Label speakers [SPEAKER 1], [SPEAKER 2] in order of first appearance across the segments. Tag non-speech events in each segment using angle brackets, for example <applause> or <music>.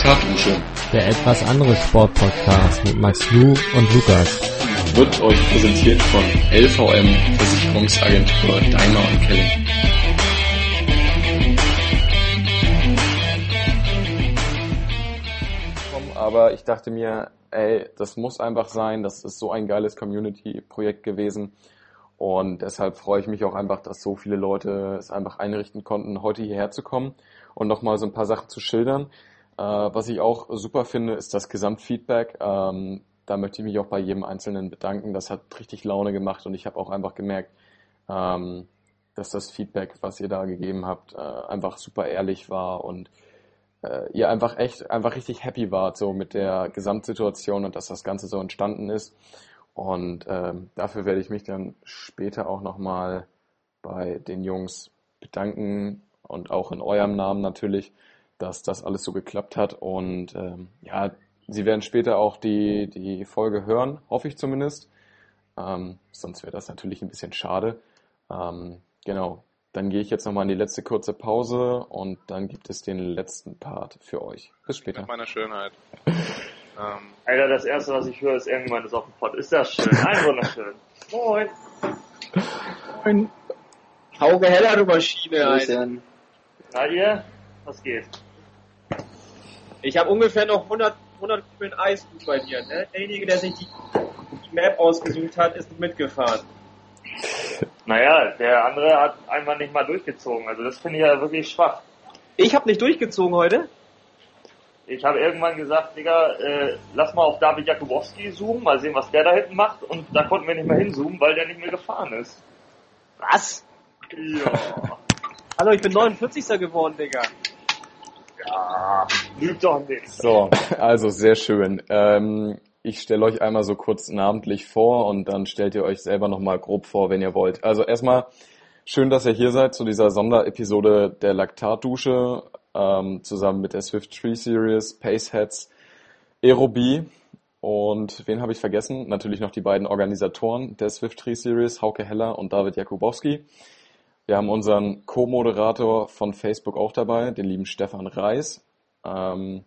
[SPEAKER 1] Laktatdusche.
[SPEAKER 2] Der etwas andere Sportpodcast mit Max Lu und Lukas.
[SPEAKER 1] Wird euch präsentiert von LVM Versicherungsagentur Daimler und Kelling.
[SPEAKER 3] Aber ich dachte mir, ey, das muss einfach sein, das ist so ein geiles Community-Projekt gewesen. Und deshalb freue ich mich auch einfach, dass so viele Leute es einfach einrichten konnten, heute hierher zu kommen und nochmal so ein paar Sachen zu schildern. Äh, was ich auch super finde, ist das Gesamtfeedback. Ähm, da möchte ich mich auch bei jedem Einzelnen bedanken. Das hat richtig Laune gemacht und ich habe auch einfach gemerkt, ähm, dass das Feedback, was ihr da gegeben habt, äh, einfach super ehrlich war und äh, ihr einfach echt, einfach richtig happy wart so mit der Gesamtsituation und dass das Ganze so entstanden ist. Und ähm, dafür werde ich mich dann später auch nochmal bei den Jungs bedanken und auch in eurem Namen natürlich, dass das alles so geklappt hat. Und ähm, ja, sie werden später auch die, die Folge hören, hoffe ich zumindest. Ähm, sonst wäre das natürlich ein bisschen schade. Ähm, genau, dann gehe ich jetzt nochmal in die letzte kurze Pause und dann gibt es den letzten Part für euch. Bis später.
[SPEAKER 4] Mit meiner Schönheit. <laughs>
[SPEAKER 5] ähm. Alter, das erste, was ich höre, ist irgendwann ist auf dem Pott. Ist das schön? <laughs> Ein wunderschön. Moin.
[SPEAKER 6] Moin. Hauge heller, du Maschine,
[SPEAKER 5] Alter. Na ihr? Was geht?
[SPEAKER 6] Ich habe ungefähr noch 100, 100 Kugeln Eis bei dir, ne? Derjenige, der sich die, die Map ausgesucht hat, ist mitgefahren.
[SPEAKER 5] Naja, der andere hat einfach nicht mal durchgezogen. Also das finde ich ja wirklich schwach.
[SPEAKER 6] Ich habe nicht durchgezogen heute?
[SPEAKER 5] Ich habe irgendwann gesagt, Digga, äh, lass mal auf David Jakubowski zoomen, mal sehen, was der da hinten macht. Und da konnten wir nicht mehr hinzoomen, weil der nicht mehr gefahren ist.
[SPEAKER 6] Was?
[SPEAKER 5] Ja.
[SPEAKER 6] Hallo, ich bin 49. geworden, Digga.
[SPEAKER 5] Ja, lügt doch nicht.
[SPEAKER 3] So, also sehr schön. Ähm, ich stelle euch einmal so kurz namentlich vor und dann stellt ihr euch selber nochmal grob vor, wenn ihr wollt. Also erstmal schön, dass ihr hier seid zu dieser Sonderepisode der Laktatdusche ähm, zusammen mit der Swift Tree Series, Paceheads, Aerobie und wen habe ich vergessen? Natürlich noch die beiden Organisatoren der Swift Tree Series, Hauke Heller und David Jakubowski. Wir haben unseren Co-Moderator von Facebook auch dabei, den lieben Stefan Reis. Ähm,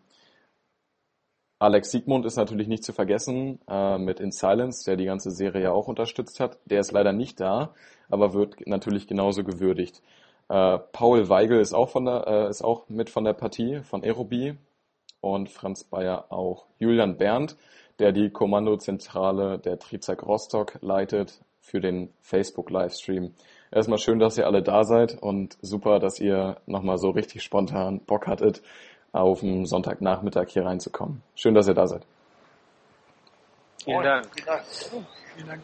[SPEAKER 3] Alex Siegmund ist natürlich nicht zu vergessen äh, mit In Silence, der die ganze Serie ja auch unterstützt hat. Der ist leider nicht da, aber wird natürlich genauso gewürdigt. Äh, Paul Weigel ist auch, von der, äh, ist auch mit von der Partie von Aerobie und Franz Bayer auch. Julian Berndt, der die Kommandozentrale der Trizak Rostock leitet für den Facebook-Livestream. Erstmal schön, dass ihr alle da seid und super, dass ihr nochmal so richtig spontan Bock hattet, auf dem Sonntagnachmittag hier reinzukommen. Schön, dass ihr da seid.
[SPEAKER 6] Vielen Dank.
[SPEAKER 5] Vielen Dank.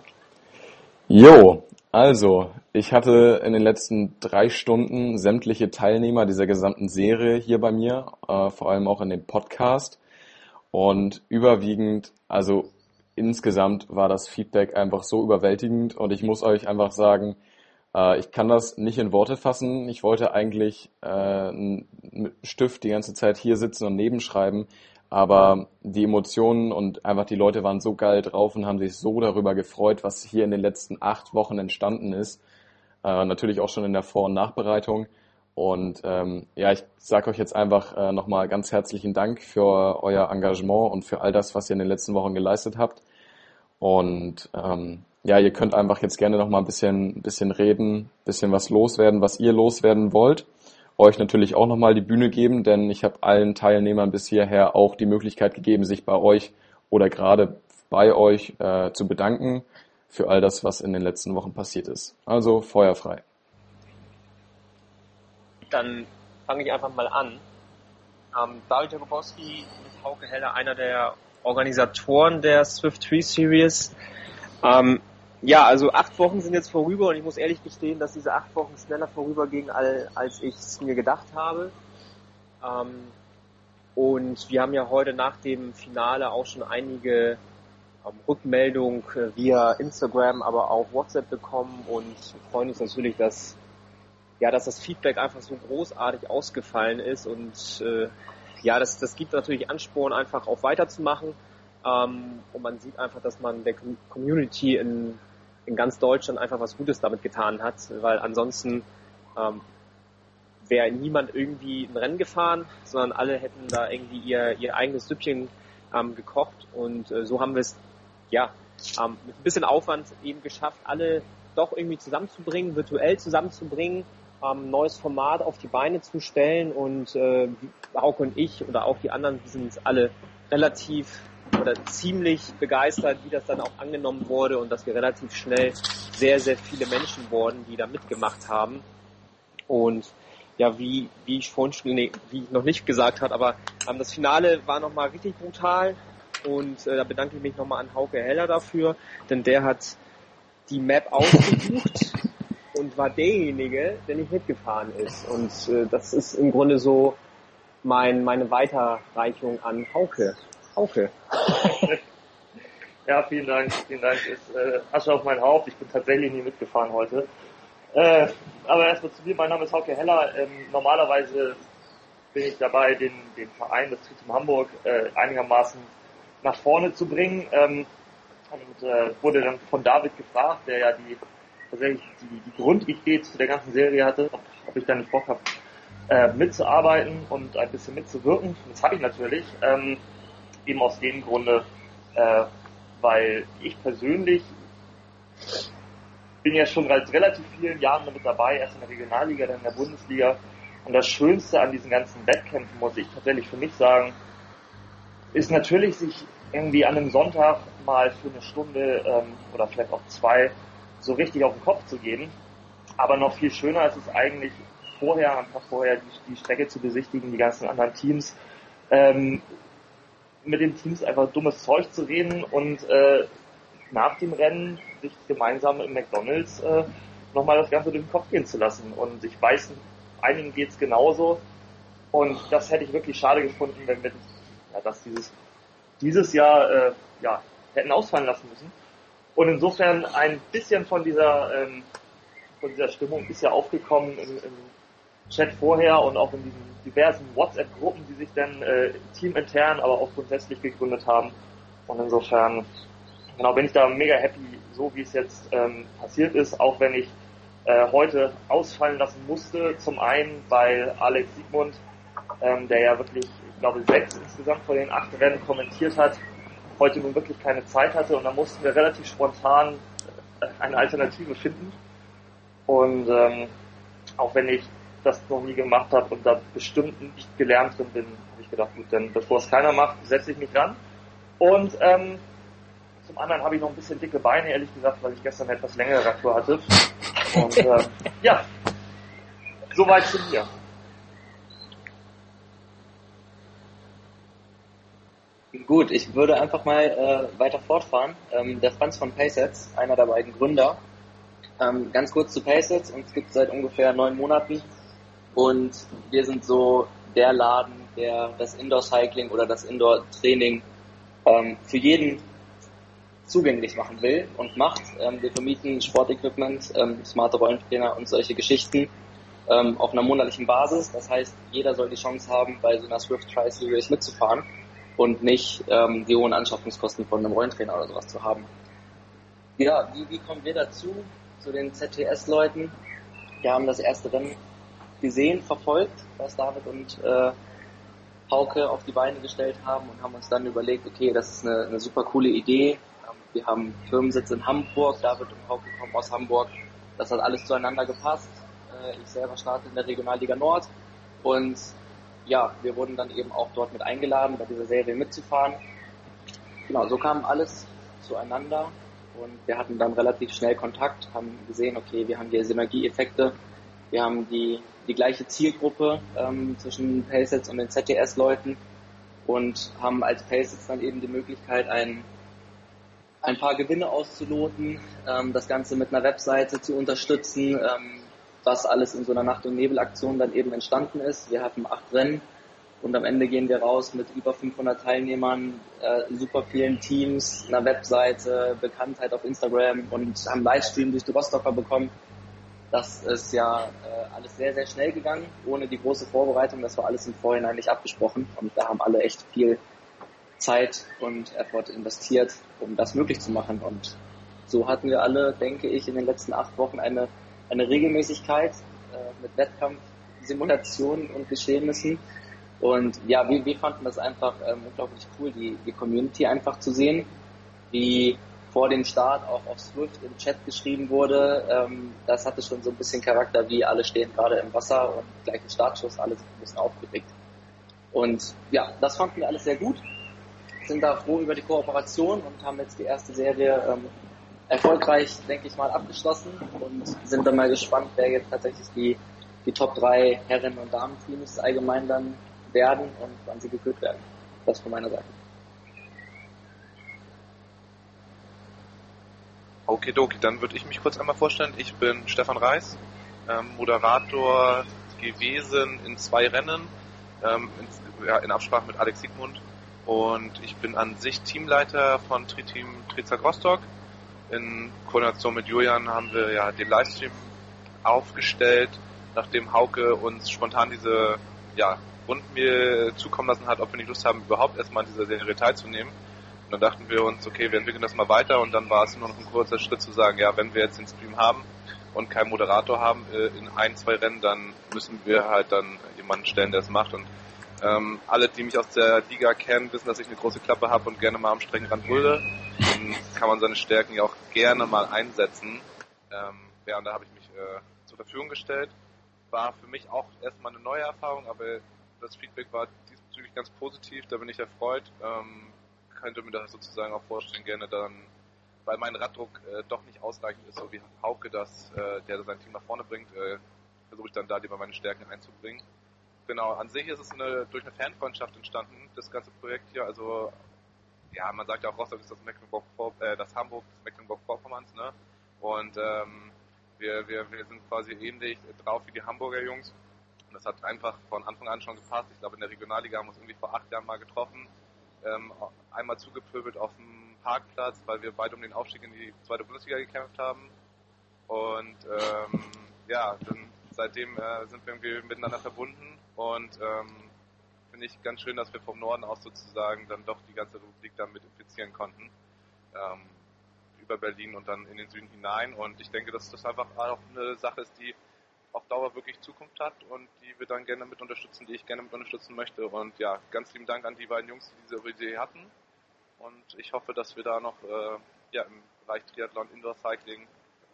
[SPEAKER 3] Jo, also, ich hatte in den letzten drei Stunden sämtliche Teilnehmer dieser gesamten Serie hier bei mir, äh, vor allem auch in dem Podcast. Und überwiegend, also insgesamt war das Feedback einfach so überwältigend und ich muss euch einfach sagen, äh, ich kann das nicht in Worte fassen. Ich wollte eigentlich äh, mit Stift die ganze Zeit hier sitzen und nebenschreiben, aber die Emotionen und einfach die Leute waren so geil drauf und haben sich so darüber gefreut, was hier in den letzten acht Wochen entstanden ist. Äh, natürlich auch schon in der Vor- und Nachbereitung. Und ähm, ja, ich sage euch jetzt einfach äh, nochmal ganz herzlichen Dank für euer Engagement und für all das, was ihr in den letzten Wochen geleistet habt. Und ähm, ja, ihr könnt einfach jetzt gerne noch mal ein bisschen, bisschen reden, bisschen was loswerden, was ihr loswerden wollt. Euch natürlich auch noch mal die Bühne geben, denn ich habe allen Teilnehmern bis hierher auch die Möglichkeit gegeben, sich bei euch oder gerade bei euch äh, zu bedanken für all das, was in den letzten Wochen passiert ist. Also feuerfrei.
[SPEAKER 6] Dann fange ich einfach mal an. Ähm, David Jakubowski mit Hauke Heller, einer der Organisatoren der Swift Tree Series. Ähm, ja, also acht Wochen sind jetzt vorüber und ich muss ehrlich gestehen, dass diese acht Wochen schneller vorübergingen, als ich es mir gedacht habe. Ähm, und wir haben ja heute nach dem Finale auch schon einige ähm, Rückmeldungen via Instagram, aber auch WhatsApp bekommen und freuen uns natürlich, dass ja, dass das Feedback einfach so großartig ausgefallen ist und äh, ja, das, das gibt natürlich Ansporn, einfach auch weiterzumachen. Ähm, und man sieht einfach, dass man der Community in, in ganz Deutschland einfach was Gutes damit getan hat, weil ansonsten ähm, wäre niemand irgendwie ein Rennen gefahren, sondern alle hätten da irgendwie ihr, ihr eigenes Süppchen ähm, gekocht. Und äh, so haben wir es ja ähm, mit ein bisschen Aufwand eben geschafft, alle doch irgendwie zusammenzubringen, virtuell zusammenzubringen, ähm, neues Format auf die Beine zu stellen. Und äh, Hauke und ich oder auch die anderen, die sind alle relativ ziemlich begeistert, wie das dann auch angenommen wurde und dass wir relativ schnell sehr, sehr viele Menschen wurden, die da mitgemacht haben. Und ja, wie, wie ich vorhin schon, nee, wie ich noch nicht gesagt habe, aber ähm, das Finale war nochmal richtig brutal und äh, da bedanke ich mich nochmal an Hauke Heller dafür, denn der hat die Map <laughs> ausgesucht und war derjenige, der nicht mitgefahren ist. Und äh, das ist im Grunde so mein, meine Weiterreichung an Hauke. Hauke. <laughs>
[SPEAKER 5] ja, vielen Dank, vielen Dank. Ist äh, Asche auf mein Haupt. Ich bin tatsächlich nie mitgefahren heute. Äh, aber erstmal zu mir, mein Name ist Hauke Heller. Ähm, normalerweise bin ich dabei, den, den Verein des Tritum Hamburg äh, einigermaßen nach vorne zu bringen. Ähm, und äh, wurde dann von David gefragt, der ja die tatsächlich die, die Grundidee zu der ganzen Serie hatte, ob, ob ich da nicht Bock habe, äh, mitzuarbeiten und ein bisschen mitzuwirken. Das habe ich natürlich, ähm, eben aus dem Grunde, äh, weil ich persönlich bin ja schon seit relativ vielen Jahren damit dabei, erst in der Regionalliga, dann in der Bundesliga. Und das Schönste an diesen ganzen Wettkämpfen, muss ich tatsächlich für mich sagen, ist natürlich, sich irgendwie an einem Sonntag mal für eine Stunde ähm, oder vielleicht auch zwei so richtig auf den Kopf zu gehen. Aber noch viel schöner ist es eigentlich vorher, am Tag vorher die, die Strecke zu besichtigen, die ganzen anderen Teams, ähm, mit den Teams einfach dummes Zeug zu reden und äh, nach dem Rennen sich gemeinsam im McDonalds äh, nochmal das Ganze durch den Kopf gehen zu lassen. Und ich weiß, einigen geht's genauso. Und das hätte ich wirklich schade gefunden, wenn wir ja, das dieses, dieses Jahr äh, ja, hätten ausfallen lassen müssen. Und insofern ein bisschen von dieser, ähm, von dieser Stimmung ist ja aufgekommen im, im Chat vorher und auch in diesen diversen WhatsApp-Gruppen, die sich dann äh, teamintern, aber auch grundsätzlich gegründet haben. Und insofern genau bin ich da mega happy, so wie es jetzt ähm, passiert ist, auch wenn ich äh, heute ausfallen lassen musste. Zum einen, weil Alex Siegmund, ähm, der ja wirklich, ich glaube, sechs insgesamt von den acht Rennen kommentiert hat, heute nun wirklich keine Zeit hatte und da mussten wir relativ spontan äh, eine Alternative finden. Und ähm, auch wenn ich das noch nie gemacht habe und da bestimmt nicht gelernt drin bin, habe ich gedacht, gut, dann bevor es keiner macht, setze ich mich ran. Und ähm, zum anderen habe ich noch ein bisschen dicke Beine, ehrlich gesagt, weil ich gestern eine etwas längere Radtour hatte. Und äh, <laughs> ja, soweit zu mir.
[SPEAKER 4] Gut, ich würde einfach mal äh, weiter fortfahren. Ähm, der Franz von Paysets, einer der beiden Gründer. Ähm, ganz kurz zu Paysets, uns gibt es seit ungefähr neun Monaten und wir sind so der Laden, der das Indoor-Cycling oder das Indoor-Training ähm, für jeden zugänglich machen will und macht. Ähm, wir vermieten Sportequipment, ähm, smarte Rollentrainer und solche Geschichten ähm, auf einer monatlichen Basis. Das heißt, jeder soll die Chance haben, bei so einer Swift Tri Series mitzufahren und nicht ähm, die hohen Anschaffungskosten von einem Rollentrainer oder sowas zu haben. Ja, wie, wie kommen wir dazu, zu den ZTS-Leuten? Wir haben das erste Rennen gesehen, verfolgt, was David und äh, Hauke auf die Beine gestellt haben und haben uns dann überlegt, okay, das ist eine, eine super coole Idee. Ähm, wir haben Firmensitz in Hamburg, David und Hauke kommen aus Hamburg. Das hat alles zueinander gepasst. Äh, ich selber starte in der Regionalliga Nord und ja, wir wurden dann eben auch dort mit eingeladen, bei dieser Serie mitzufahren. Genau, so kam alles zueinander und wir hatten dann relativ schnell Kontakt, haben gesehen, okay, wir haben hier Synergieeffekte, wir haben die, die gleiche Zielgruppe ähm, zwischen Paysets und den ZTS-Leuten und haben als Paysets dann eben die Möglichkeit, ein, ein paar Gewinne auszuloten, ähm, das Ganze mit einer Webseite zu unterstützen, ähm, was alles in so einer Nacht- und Nebelaktion dann eben entstanden ist. Wir hatten acht Rennen und am Ende gehen wir raus mit über 500 Teilnehmern, äh, super vielen Teams, einer Webseite, Bekanntheit auf Instagram und haben Livestream durch die Rostocker bekommen. Das ist ja äh, alles sehr, sehr schnell gegangen, ohne die große Vorbereitung. Das war alles im Vorhinein nicht abgesprochen und da haben alle echt viel Zeit und Effort investiert, um das möglich zu machen. Und so hatten wir alle, denke ich, in den letzten acht Wochen eine eine Regelmäßigkeit äh, mit Simulationen und Geschehnissen. Und ja, wir, wir fanden das einfach ähm, unglaublich cool, die, die Community einfach zu sehen, wie vor dem Start auch auf Swift im Chat geschrieben wurde. Ähm, das hatte schon so ein bisschen Charakter, wie alle stehen gerade im Wasser und gleich ein Startschuss, alle sind ein bisschen aufgeregt. Und ja, das fanden wir alles sehr gut, sind da froh über die Kooperation und haben jetzt die erste Serie ähm, erfolgreich, denke ich mal, abgeschlossen und sind dann mal gespannt, wer jetzt tatsächlich die, die Top 3 Herren- und Damen-Teams allgemein dann werden und wann sie gekürt werden. Das von meiner Seite.
[SPEAKER 7] Okidoki, dann würde ich mich kurz einmal vorstellen. Ich bin Stefan Reis, ähm, Moderator gewesen in zwei Rennen, ähm, in, ja, in, Absprache mit Alex Siegmund. Und ich bin an sich Teamleiter von Tri-Team Trizak Rostock. In Koordination mit Julian haben wir ja den Livestream aufgestellt, nachdem Hauke uns spontan diese ja, Rundmail zukommen lassen hat, ob wir nicht Lust haben, überhaupt erstmal an dieser Serie teilzunehmen. Und dann dachten wir uns, okay, wir entwickeln das mal weiter und dann war es nur noch ein kurzer Schritt zu sagen, ja, wenn wir jetzt den Stream haben und keinen Moderator haben äh, in ein, zwei Rennen, dann müssen wir halt dann jemanden stellen, der es macht. Und ähm, alle, die mich aus der Liga kennen, wissen, dass ich eine große Klappe habe und gerne mal am Streckenrand brülle. Dann kann man seine Stärken ja auch gerne mal einsetzen. Ähm, ja, und da habe ich mich äh, zur Verfügung gestellt. War für mich auch erstmal eine neue Erfahrung, aber das Feedback war diesbezüglich ganz positiv, da bin ich erfreut. Ähm, könnte mir das sozusagen auch vorstellen, gerne dann, weil mein Raddruck äh, doch nicht ausreichend ist, so wie Hauke das, äh, der sein Team nach vorne bringt, äh, versuche ich dann da lieber meine Stärken einzubringen. Genau, an sich ist es eine, durch eine Fanfreundschaft entstanden, das ganze Projekt hier, also ja, man sagt ja auch, Rostock ist das Mecklenburg, äh, das Hamburg des Mecklenburg-Vorpommerns, ne? Und ähm, wir, wir, wir sind quasi ähnlich drauf wie die Hamburger Jungs. Und das hat einfach von Anfang an schon gepasst. Ich glaube, in der Regionalliga haben wir uns irgendwie vor acht Jahren mal getroffen ähm, einmal zugepöbelt auf dem Parkplatz, weil wir beide um den Aufstieg in die zweite Bundesliga gekämpft haben. Und ähm, ja, dann seitdem äh, sind wir irgendwie miteinander verbunden und ähm, finde ich ganz schön, dass wir vom Norden aus sozusagen dann doch die ganze Republik damit infizieren konnten. Ähm, über Berlin und dann in den Süden hinein. Und ich denke, dass das einfach auch eine Sache ist, die auf Dauer wirklich Zukunft hat und die wir dann gerne mit unterstützen, die ich gerne mit unterstützen möchte. Und ja, ganz lieben Dank an die beiden Jungs, die diese Idee hatten. Und ich hoffe, dass wir da noch äh, ja, im Bereich Triathlon, Indoor Cycling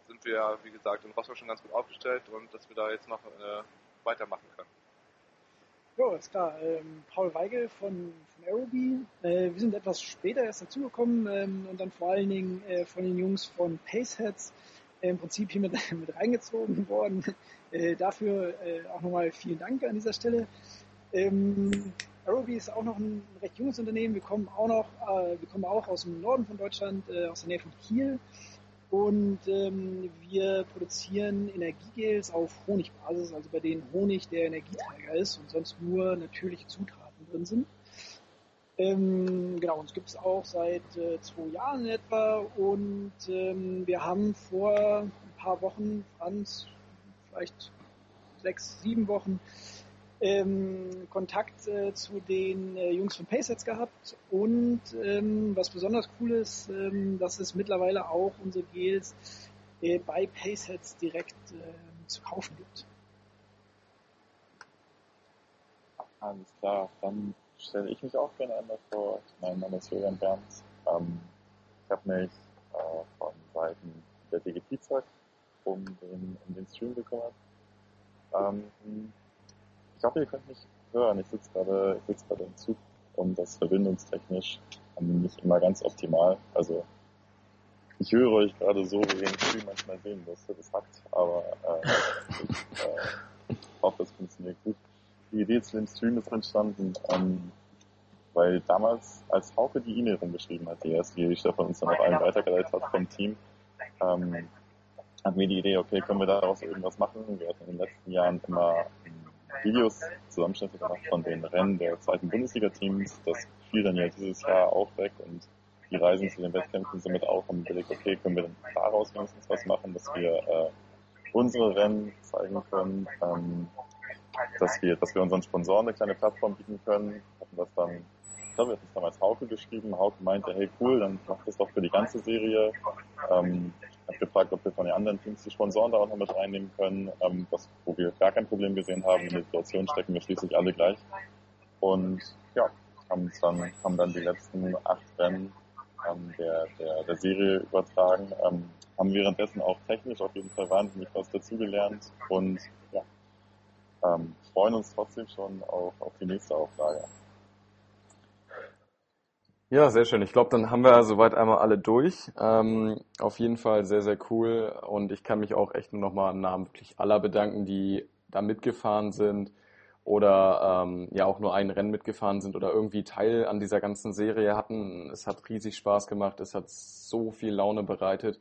[SPEAKER 7] sind wir ja, wie gesagt, in Rostock schon ganz gut aufgestellt und dass wir da jetzt noch äh, weitermachen können.
[SPEAKER 8] Ja, ist klar. Ähm, Paul Weigel von, von Aerobi. Äh, wir sind etwas später erst dazugekommen ähm, und dann vor allen Dingen äh, von den Jungs von Paceheads im Prinzip hier mit, <laughs> mit reingezogen worden. Äh, dafür äh, auch nochmal vielen Dank an dieser Stelle. Ähm, Aerobi ist auch noch ein recht junges Unternehmen. Wir kommen auch noch, äh, wir kommen auch aus dem Norden von Deutschland, äh, aus der Nähe von Kiel. Und ähm, wir produzieren Energiegels auf Honigbasis, also bei denen Honig der Energieträger ist und sonst nur natürliche Zutaten drin sind. Ähm, genau, uns gibt es auch seit äh, zwei Jahren etwa und ähm, wir haben vor ein paar Wochen, Franz, vielleicht sechs, sieben Wochen, ähm, Kontakt äh, zu den äh, Jungs von Paysets gehabt und ähm, was besonders cool ist, ähm, dass es mittlerweile auch unsere Gels äh, bei Paysets direkt äh, zu kaufen gibt.
[SPEAKER 9] Alles klar, dann stelle ich mich auch gerne einmal vor. Mein Name ist Julian Berns. Ähm, ich habe mich äh, von Seiten der DGT-Zack um den, um den Stream gekümmert. Ähm, ich hoffe, ihr könnt mich hören. Ich sitze gerade sitz im Zug und das verbindungstechnisch nicht immer ganz optimal. Also ich höre euch gerade so, wie ihr den Stream manchmal sehen müsste. Das hackt, aber äh, ich äh, hoffe, es funktioniert gut die Idee zu dem Stream ist entstanden, ähm, weil damals, als Hauke die E-Mail rumgeschrieben hat, die erste, die Stefan uns dann auf allen weitergeleitet hat vom Team, ähm, hatten wir die Idee, okay, können wir daraus irgendwas machen? Wir hatten in den letzten Jahren immer Videos, Zusammenschnitte gemacht von den Rennen der zweiten Bundesliga-Teams. Das fiel dann ja dieses Jahr auch weg und die Reisen zu den Wettkämpfen somit auch und überlegt, okay, können wir dann daraus wenigstens was machen, dass wir äh, unsere Rennen zeigen können, ähm, dass wir, dass wir unseren Sponsoren eine kleine Plattform bieten können. Hatten das dann, ich glaube, wir hatten es damals Hauke geschrieben. Hauke meinte, hey cool, dann macht das doch für die ganze Serie. Ähm, habe gefragt, ob wir von den anderen Teams die Sponsoren da auch noch mit reinnehmen können, ähm, was, wo wir gar kein Problem gesehen haben. In der Situation stecken wir schließlich alle gleich. Und ja, haben dann, haben dann die letzten acht Rennen ähm, der, der, der Serie übertragen, ähm, haben währenddessen auch technisch auf jeden Fall wahnsinnig was dazugelernt und ähm, freuen uns trotzdem schon auf, auf die nächste Auflage.
[SPEAKER 3] Ja, sehr schön. Ich glaube, dann haben wir soweit einmal alle durch. Ähm, auf jeden Fall sehr, sehr cool. Und ich kann mich auch echt nur nochmal im Namen wirklich aller bedanken, die da mitgefahren sind oder ähm, ja auch nur ein Rennen mitgefahren sind oder irgendwie Teil an dieser ganzen Serie hatten. Es hat riesig Spaß gemacht. Es hat so viel Laune bereitet.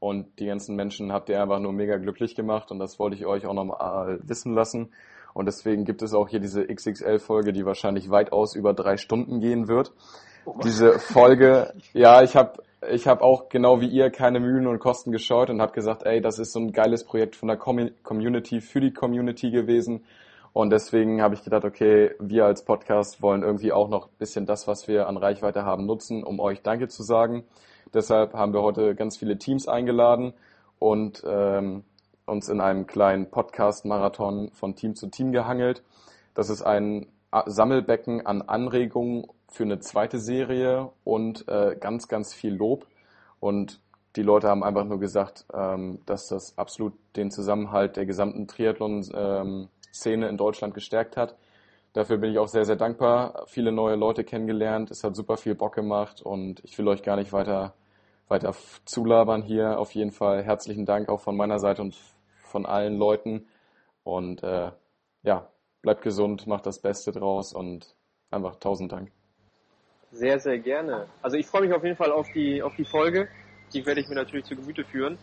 [SPEAKER 3] Und die ganzen Menschen habt ihr einfach nur mega glücklich gemacht. Und das wollte ich euch auch nochmal wissen lassen. Und deswegen gibt es auch hier diese XXL-Folge, die wahrscheinlich weitaus über drei Stunden gehen wird diese Folge, ja, ich habe ich hab auch genau wie ihr keine Mühen und Kosten gescheut und habe gesagt, ey, das ist so ein geiles Projekt von der Community für die Community gewesen. Und deswegen habe ich gedacht, okay, wir als Podcast wollen irgendwie auch noch ein bisschen das, was wir an Reichweite haben, nutzen, um euch Danke zu sagen. Deshalb haben wir heute ganz viele Teams eingeladen und ähm, uns in einem kleinen Podcast-Marathon von Team zu Team gehangelt. Das ist ein Sammelbecken an Anregungen für eine zweite Serie und äh, ganz, ganz viel Lob. Und die Leute haben einfach nur gesagt, ähm, dass das absolut den Zusammenhalt der gesamten Triathlon-Szene in Deutschland gestärkt hat. Dafür bin ich auch sehr, sehr dankbar. Viele neue Leute kennengelernt. Es hat super viel Bock gemacht und ich will euch gar nicht weiter, weiter zulabern hier. Auf jeden Fall herzlichen Dank auch von meiner Seite und von allen Leuten. Und äh, ja, bleibt gesund, macht das Beste draus und einfach tausend Dank.
[SPEAKER 6] Sehr, sehr gerne. Also ich freue mich auf jeden Fall auf die, auf die Folge. Die werde ich mir natürlich zu Gemüte führen.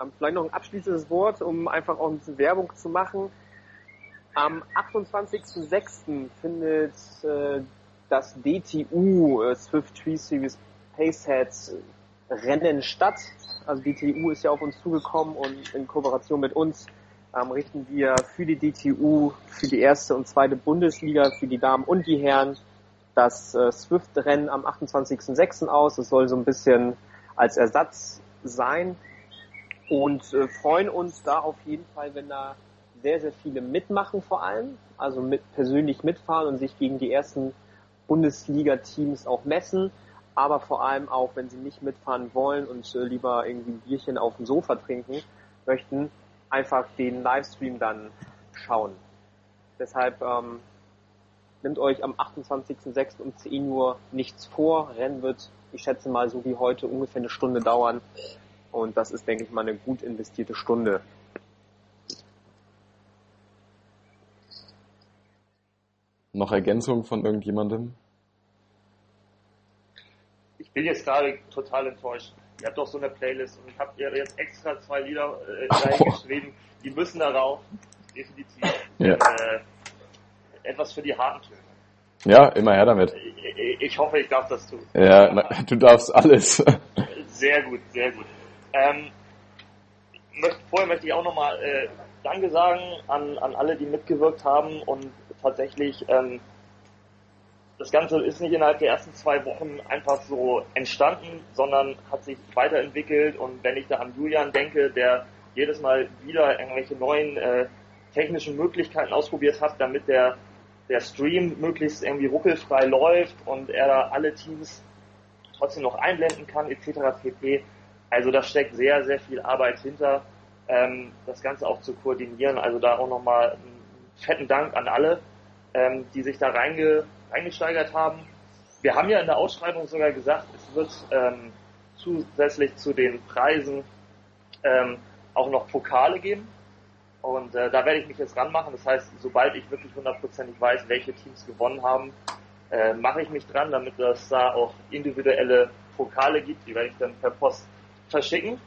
[SPEAKER 6] Ähm, vielleicht noch ein abschließendes Wort, um einfach auch ein bisschen Werbung zu machen. Am 28.06. findet äh, das DTU äh, Swift Tree Series Paceheads Rennen statt. Also DTU ist ja auf uns zugekommen und in Kooperation mit uns ähm, richten wir für die DTU, für die erste und zweite Bundesliga, für die Damen und die Herren das äh, Swift-Rennen am 28.06. aus. Es soll so ein bisschen als Ersatz sein und äh, freuen uns da auf jeden Fall, wenn da sehr, sehr viele mitmachen vor allem, also mit persönlich mitfahren und sich gegen die ersten Bundesliga-Teams auch messen, aber vor allem auch, wenn sie nicht mitfahren wollen und äh, lieber irgendwie ein Bierchen auf dem Sofa trinken möchten, einfach den Livestream dann schauen. Deshalb ähm, Nehmt euch am 28.06. um 10 Uhr nichts vor. Rennen wird, ich schätze mal, so wie heute ungefähr eine Stunde dauern. Und das ist, denke ich mal, eine gut investierte Stunde.
[SPEAKER 3] Noch Ergänzung von irgendjemandem?
[SPEAKER 5] Ich bin jetzt gerade total enttäuscht. Ihr habt doch so eine Playlist und ich habe ihr jetzt extra zwei Lieder äh, reingeschrieben. Die müssen darauf. Definitiv.
[SPEAKER 3] Ja.
[SPEAKER 5] Äh, etwas für die harten Töne.
[SPEAKER 3] Ja, immer her damit.
[SPEAKER 5] Ich hoffe, ich darf das tun.
[SPEAKER 3] Ja, na, du darfst alles. <laughs>
[SPEAKER 5] Sehr gut, sehr gut. Ähm, möchte, vorher möchte ich auch nochmal äh, Danke sagen an, an alle, die mitgewirkt haben und tatsächlich ähm, das Ganze ist nicht innerhalb der ersten zwei Wochen einfach so entstanden, sondern hat sich weiterentwickelt und wenn ich da an Julian denke, der jedes Mal wieder irgendwelche neuen äh, technischen Möglichkeiten ausprobiert hat, damit der der Stream möglichst irgendwie ruckelfrei läuft und er da alle Teams trotzdem noch einblenden kann, etc. pp. Also da steckt sehr, sehr viel Arbeit hinter, ähm, das Ganze auch zu koordinieren. Also da auch nochmal einen fetten Dank an alle, ähm, die sich da reinge reingesteigert haben. Wir haben ja in der Ausschreibung sogar gesagt, es wird ähm, zusätzlich zu den Preisen ähm, auch noch Pokale geben. Und äh, da werde ich mich jetzt ranmachen. Das heißt, sobald ich wirklich hundertprozentig weiß, welche Teams gewonnen haben, äh, mache ich mich dran, damit es da auch individuelle Pokale gibt. Die werde ich dann per Post verschicken.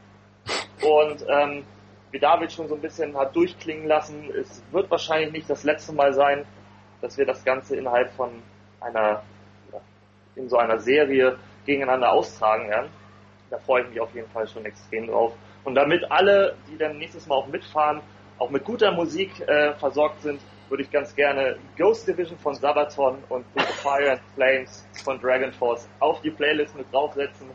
[SPEAKER 5] Und ähm, wie David schon so ein bisschen hat durchklingen lassen, es wird wahrscheinlich nicht das letzte Mal sein, dass wir das Ganze innerhalb von einer, in so einer Serie gegeneinander austragen werden. Da freue ich mich auf jeden Fall schon extrem drauf. Und damit alle, die dann nächstes Mal auch mitfahren, auch mit guter Musik äh, versorgt sind, würde ich ganz gerne Ghost Division von Sabaton und The Fire and Flames von Dragon Force auf die Playlist mit draufsetzen.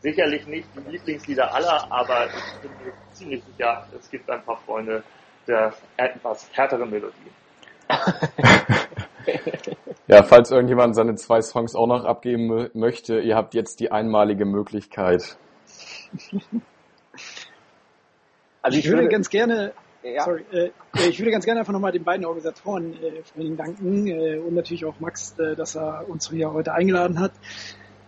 [SPEAKER 5] sicherlich nicht die Lieblingslieder aller, aber ich bin mir ziemlich sicher, es gibt ein paar Freunde der etwas härteren Melodie. <laughs>
[SPEAKER 3] ja, falls irgendjemand seine zwei Songs auch noch abgeben möchte, ihr habt jetzt die einmalige Möglichkeit.
[SPEAKER 8] Also ich, ich würde, würde ganz gerne, ja. sorry, äh, ich würde ganz gerne einfach nochmal den beiden Organisatoren äh, von Ihnen danken äh, und natürlich auch Max, äh, dass er uns hier heute eingeladen hat.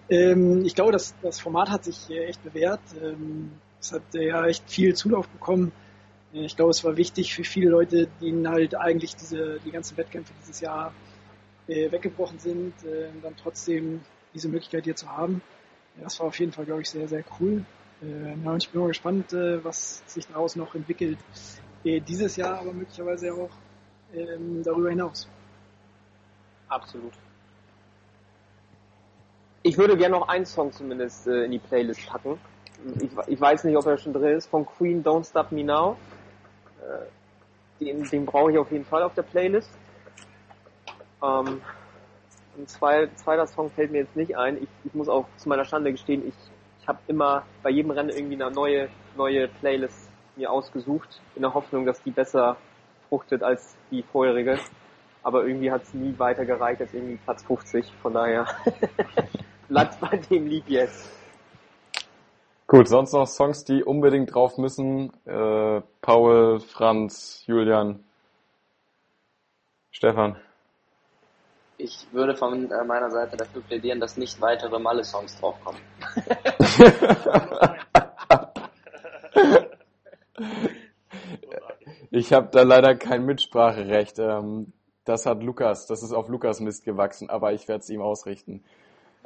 [SPEAKER 8] Ähm, ich glaube, das, das Format hat sich äh, echt bewährt. Ähm, es hat äh, ja echt viel Zulauf bekommen. Ich glaube, es war wichtig für viele Leute, denen halt eigentlich diese, die ganzen Wettkämpfe dieses Jahr äh, weggebrochen sind, äh, dann trotzdem diese Möglichkeit hier zu haben. Das war auf jeden Fall, glaube ich, sehr, sehr cool. Äh, und ich bin mal gespannt, äh, was sich daraus noch entwickelt. Äh, dieses Jahr, aber möglicherweise auch ähm, darüber hinaus.
[SPEAKER 6] Absolut. Ich würde gerne noch einen Song zumindest äh, in die Playlist packen. Ich, ich, weiß nicht, ob er schon drin ist, von Queen Don't Stop Me Now. Äh, den, den brauche ich auf jeden Fall auf der Playlist. Ähm, ein zwei, zweiter Song fällt mir jetzt nicht ein. Ich, ich muss auch zu meiner Schande gestehen, ich, ich habe immer bei jedem Rennen irgendwie eine neue, neue Playlist mir ausgesucht, in der Hoffnung, dass die besser fruchtet als die vorherige. Aber irgendwie hat es nie weiter gereicht als irgendwie Platz 50. Von daher <laughs> bleibt bei dem Lied jetzt.
[SPEAKER 3] Gut, sonst noch Songs, die unbedingt drauf müssen. Äh, Paul, Franz, Julian, Stefan.
[SPEAKER 4] Ich würde von äh, meiner Seite dafür plädieren, dass nicht weitere Malle-Songs draufkommen. <laughs>
[SPEAKER 3] ich habe da leider kein Mitspracherecht. Ähm, das hat Lukas, das ist auf Lukas Mist gewachsen, aber ich werde es ihm ausrichten.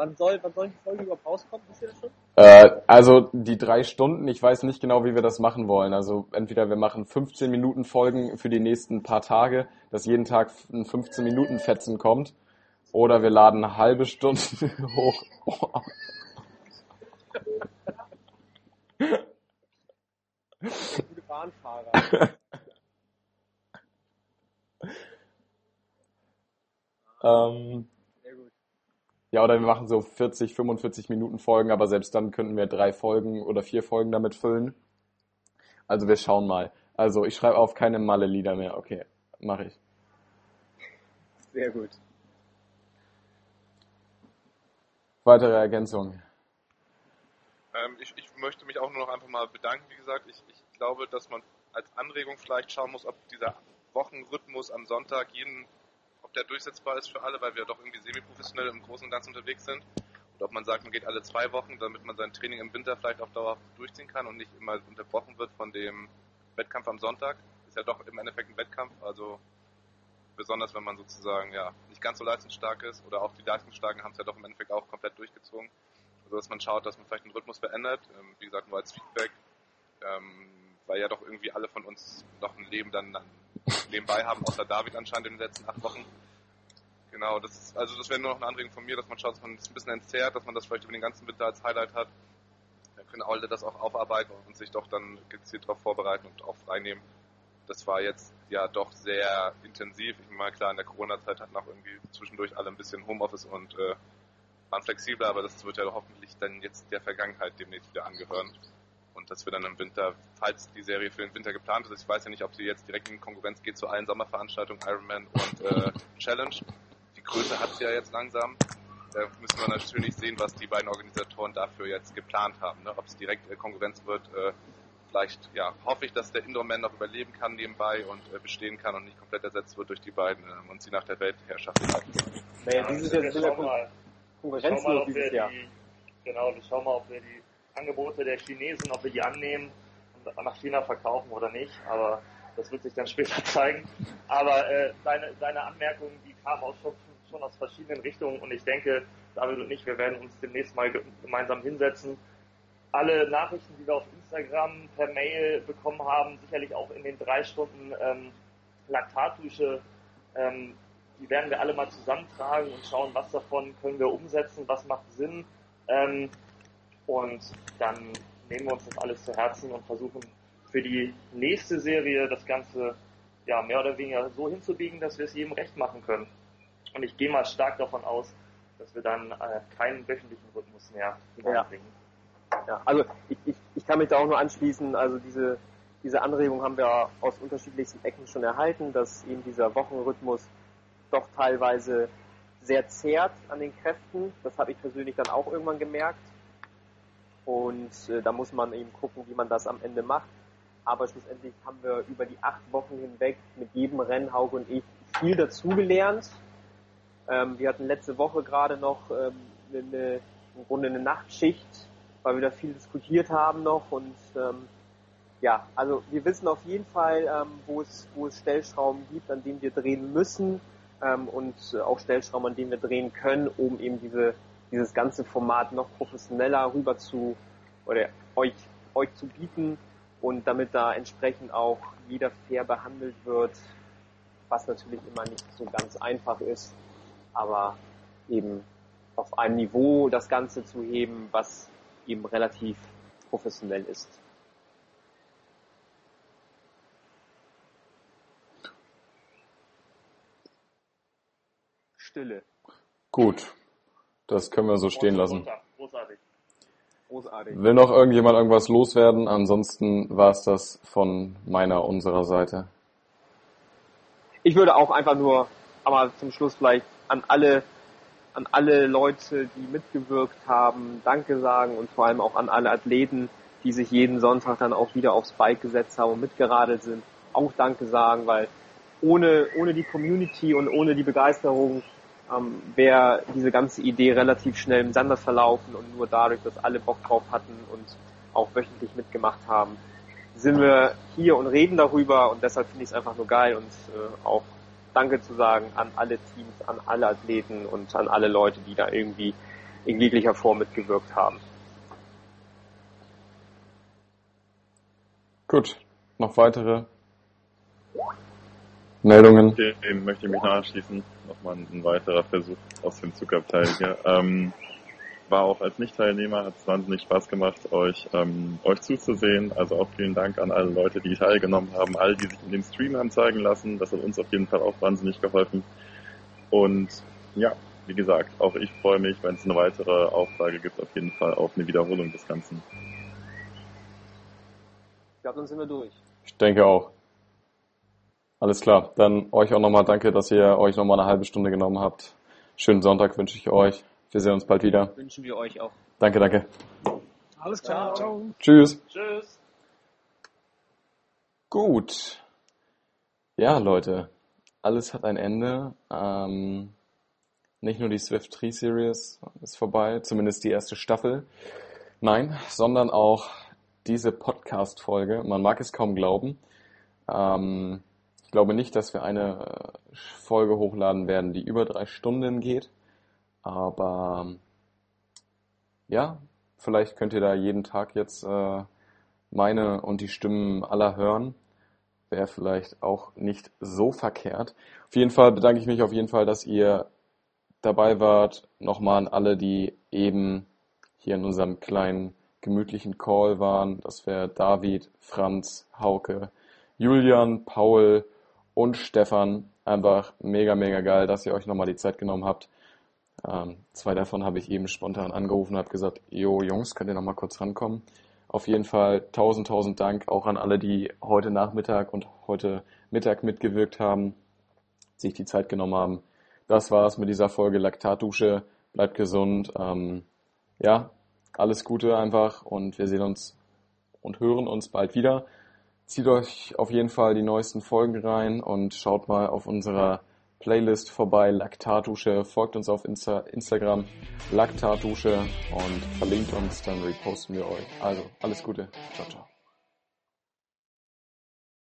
[SPEAKER 6] Wann soll, wann soll die Folge überhaupt rauskommen? Wisst ihr das schon?
[SPEAKER 3] Äh, also die drei Stunden, ich weiß nicht genau, wie wir das machen wollen. Also entweder wir machen 15 Minuten Folgen für die nächsten paar Tage, dass jeden Tag ein 15 Minuten Fetzen kommt, oder wir laden eine halbe Stunde <laughs> hoch.
[SPEAKER 6] Gute Bahnfahrer. <laughs>
[SPEAKER 3] ähm, ja, oder wir machen so 40, 45 Minuten Folgen, aber selbst dann könnten wir drei Folgen oder vier Folgen damit füllen. Also wir schauen mal. Also ich schreibe auf keine Malle-Lieder mehr. Okay, mache ich.
[SPEAKER 6] Sehr gut.
[SPEAKER 3] Weitere Ergänzungen?
[SPEAKER 7] Ähm, ich, ich, möchte mich auch nur noch einfach mal bedanken. Wie gesagt, ich, ich glaube, dass man als Anregung vielleicht schauen muss, ob dieser Wochenrhythmus am Sonntag jeden ob der durchsetzbar ist für alle, weil wir doch irgendwie semi-professionell im Großen und Ganzen unterwegs sind. Und ob man sagt, man geht alle zwei Wochen, damit man sein Training im Winter vielleicht auf Dauer durchziehen kann und nicht immer unterbrochen wird von dem Wettkampf am Sonntag. Ist ja doch im Endeffekt ein Wettkampf, also besonders wenn man sozusagen ja nicht ganz so leistungsstark ist oder auch die Leistungsstarken haben es ja doch im Endeffekt auch komplett durchgezogen. Also dass man schaut, dass man vielleicht den Rhythmus verändert. Ähm, wie gesagt, nur als Feedback, ähm, weil ja doch irgendwie alle von uns noch ein Leben dann nebenbei haben, außer David anscheinend in den letzten acht Wochen. Genau, das ist, also das wäre nur noch eine Anregung von mir, dass man schaut, dass man es ein bisschen entzerrt, dass man das vielleicht über den ganzen Winter als Highlight hat. Dann können alle das auch aufarbeiten und sich doch dann gezielt darauf vorbereiten und auch freinehmen. Das war jetzt ja doch sehr intensiv. Ich meine, klar, in der Corona-Zeit hatten auch irgendwie zwischendurch alle ein bisschen Homeoffice und äh, waren flexibler, aber das wird ja hoffentlich dann jetzt der Vergangenheit demnächst wieder angehören und dass wir dann im Winter, falls die Serie für den Winter geplant ist, ich weiß ja nicht, ob sie jetzt direkt in Konkurrenz geht zu allen Sommerveranstaltungen, Ironman und äh, Challenge. Die Größe hat sie ja jetzt langsam. Da müssen wir natürlich sehen, was die beiden Organisatoren dafür jetzt geplant haben. Ne? Ob es direkt äh, Konkurrenz wird, äh, vielleicht ja, hoffe ich, dass der Indoor-Man noch überleben kann nebenbei und äh, bestehen kann und nicht komplett ersetzt wird durch die beiden äh, und sie nach der Weltherrschaft.
[SPEAKER 5] Naja, dieses Jahr sind ja konkurrenzlos dieses Jahr. Die, genau, wir schauen mal, ob wir die Angebote der Chinesen, ob wir die annehmen und nach China verkaufen oder nicht. Aber das wird sich dann später <laughs> zeigen. Aber äh, deine, deine Anmerkungen, die kamen auch schon, schon aus verschiedenen Richtungen und ich denke, David und ich, wir werden uns demnächst mal gemeinsam hinsetzen. Alle Nachrichten, die wir auf Instagram per Mail bekommen haben, sicherlich auch in den drei Stunden ähm, Laktatdusche, ähm, die werden wir alle mal zusammentragen und schauen, was davon können wir umsetzen, was macht Sinn. Ähm, und dann nehmen wir uns das alles zu Herzen und versuchen für die nächste Serie das Ganze ja mehr oder weniger so hinzubiegen, dass wir es jedem recht machen können. Und ich gehe mal stark davon aus, dass wir dann äh, keinen wöchentlichen Rhythmus mehr hineinbringen.
[SPEAKER 6] Ja. Ja, also ich, ich, ich kann mich da auch nur anschließen, also diese, diese Anregung haben wir aus unterschiedlichsten Ecken schon erhalten, dass eben dieser Wochenrhythmus doch teilweise sehr zehrt an den Kräften. Das habe ich persönlich dann auch irgendwann gemerkt. Und äh, da muss man eben gucken, wie man das am Ende macht. Aber schlussendlich haben wir über die acht Wochen hinweg mit jedem Rennen, Hauke und ich, viel dazugelernt. Ähm, wir hatten letzte Woche gerade noch ähm, eine, im Grunde eine Nachtschicht, weil wir da viel diskutiert haben noch. Und ähm, ja, also wir wissen auf jeden Fall, ähm, wo, es, wo es Stellschrauben gibt, an denen wir drehen müssen ähm, und äh, auch Stellschrauben, an denen wir drehen können, um eben diese, dieses ganze Format noch professioneller rüber zu oder euch, euch zu bieten und damit da entsprechend auch jeder fair behandelt wird, was natürlich immer nicht so ganz einfach ist, aber eben auf einem Niveau das Ganze zu heben, was eben relativ professionell ist. Stille.
[SPEAKER 3] Gut, das können wir so stehen lassen.
[SPEAKER 5] Großartig.
[SPEAKER 6] Großartig.
[SPEAKER 3] Will noch irgendjemand irgendwas loswerden? Ansonsten war es das von meiner, unserer Seite.
[SPEAKER 6] Ich würde auch einfach nur, aber zum Schluss vielleicht an alle, an alle Leute, die mitgewirkt haben, Danke sagen und vor allem auch an alle Athleten, die sich jeden Sonntag dann auch wieder aufs Bike gesetzt haben und mitgeradelt sind, auch Danke sagen, weil ohne, ohne die Community und ohne die Begeisterung ähm, wäre diese ganze Idee relativ schnell im Sande verlaufen und nur dadurch, dass alle Bock drauf hatten und auch wöchentlich mitgemacht haben, sind wir hier und reden darüber und deshalb finde ich es einfach nur geil und äh, auch Danke zu sagen an alle Teams, an alle Athleten und an alle Leute, die da irgendwie in jeglicher Form mitgewirkt haben.
[SPEAKER 3] Gut, noch weitere Meldungen?
[SPEAKER 9] Dem möchte ich mich noch anschließen. Nochmal ein weiterer Versuch aus dem Zuckerabteil hier. Ähm, war auch als Nicht-Teilnehmer, hat es wahnsinnig Spaß gemacht, euch, ähm, euch zuzusehen. Also auch vielen Dank an alle Leute, die teilgenommen haben, all die sich in dem Stream haben zeigen lassen. Das hat uns auf jeden Fall auch wahnsinnig geholfen. Und ja, wie gesagt, auch ich freue mich, wenn es eine weitere Auflage gibt, auf jeden Fall auf eine Wiederholung des Ganzen.
[SPEAKER 6] Ich glaube, dann sind wir durch.
[SPEAKER 3] Ich denke auch. Alles klar. Dann euch auch nochmal danke, dass ihr euch nochmal eine halbe Stunde genommen habt. Schönen Sonntag wünsche ich euch. Wir sehen uns bald wieder.
[SPEAKER 6] Wünschen wir euch auch.
[SPEAKER 3] Danke, danke.
[SPEAKER 8] Alles klar, ciao.
[SPEAKER 3] Tschüss.
[SPEAKER 5] Tschüss.
[SPEAKER 3] Gut. Ja, Leute. Alles hat ein Ende. Ähm, nicht nur die Swift 3 Series ist vorbei, zumindest die erste Staffel. Nein, sondern auch diese Podcast-Folge. Man mag es kaum glauben. Ähm, ich glaube nicht, dass wir eine äh, Folge hochladen werden, die über drei Stunden geht. Aber ja, vielleicht könnt ihr da jeden Tag jetzt äh, meine und die Stimmen aller hören. Wäre vielleicht auch nicht so verkehrt. Auf jeden Fall bedanke ich mich auf jeden Fall, dass ihr dabei wart. Nochmal an alle, die eben hier in unserem kleinen gemütlichen Call waren. Das wäre David, Franz, Hauke, Julian, Paul und Stefan. Einfach mega, mega geil, dass ihr euch nochmal die Zeit genommen habt. Ähm, zwei davon habe ich eben spontan angerufen und habe gesagt, jo Jungs, könnt ihr nochmal kurz rankommen. Auf jeden Fall tausend, tausend Dank auch an alle, die heute Nachmittag und heute Mittag mitgewirkt haben, sich die Zeit genommen haben. Das war's mit dieser Folge Laktatdusche. Bleibt gesund. Ähm, ja, alles Gute einfach und wir sehen uns und hören uns bald wieder. Zieht euch auf jeden Fall die neuesten Folgen rein und schaut mal auf unserer Playlist vorbei, Laktatdusche. Folgt uns auf Insta Instagram, Laktatdusche und verlinkt uns, dann reposten wir euch. Also, alles Gute. Ciao, ciao.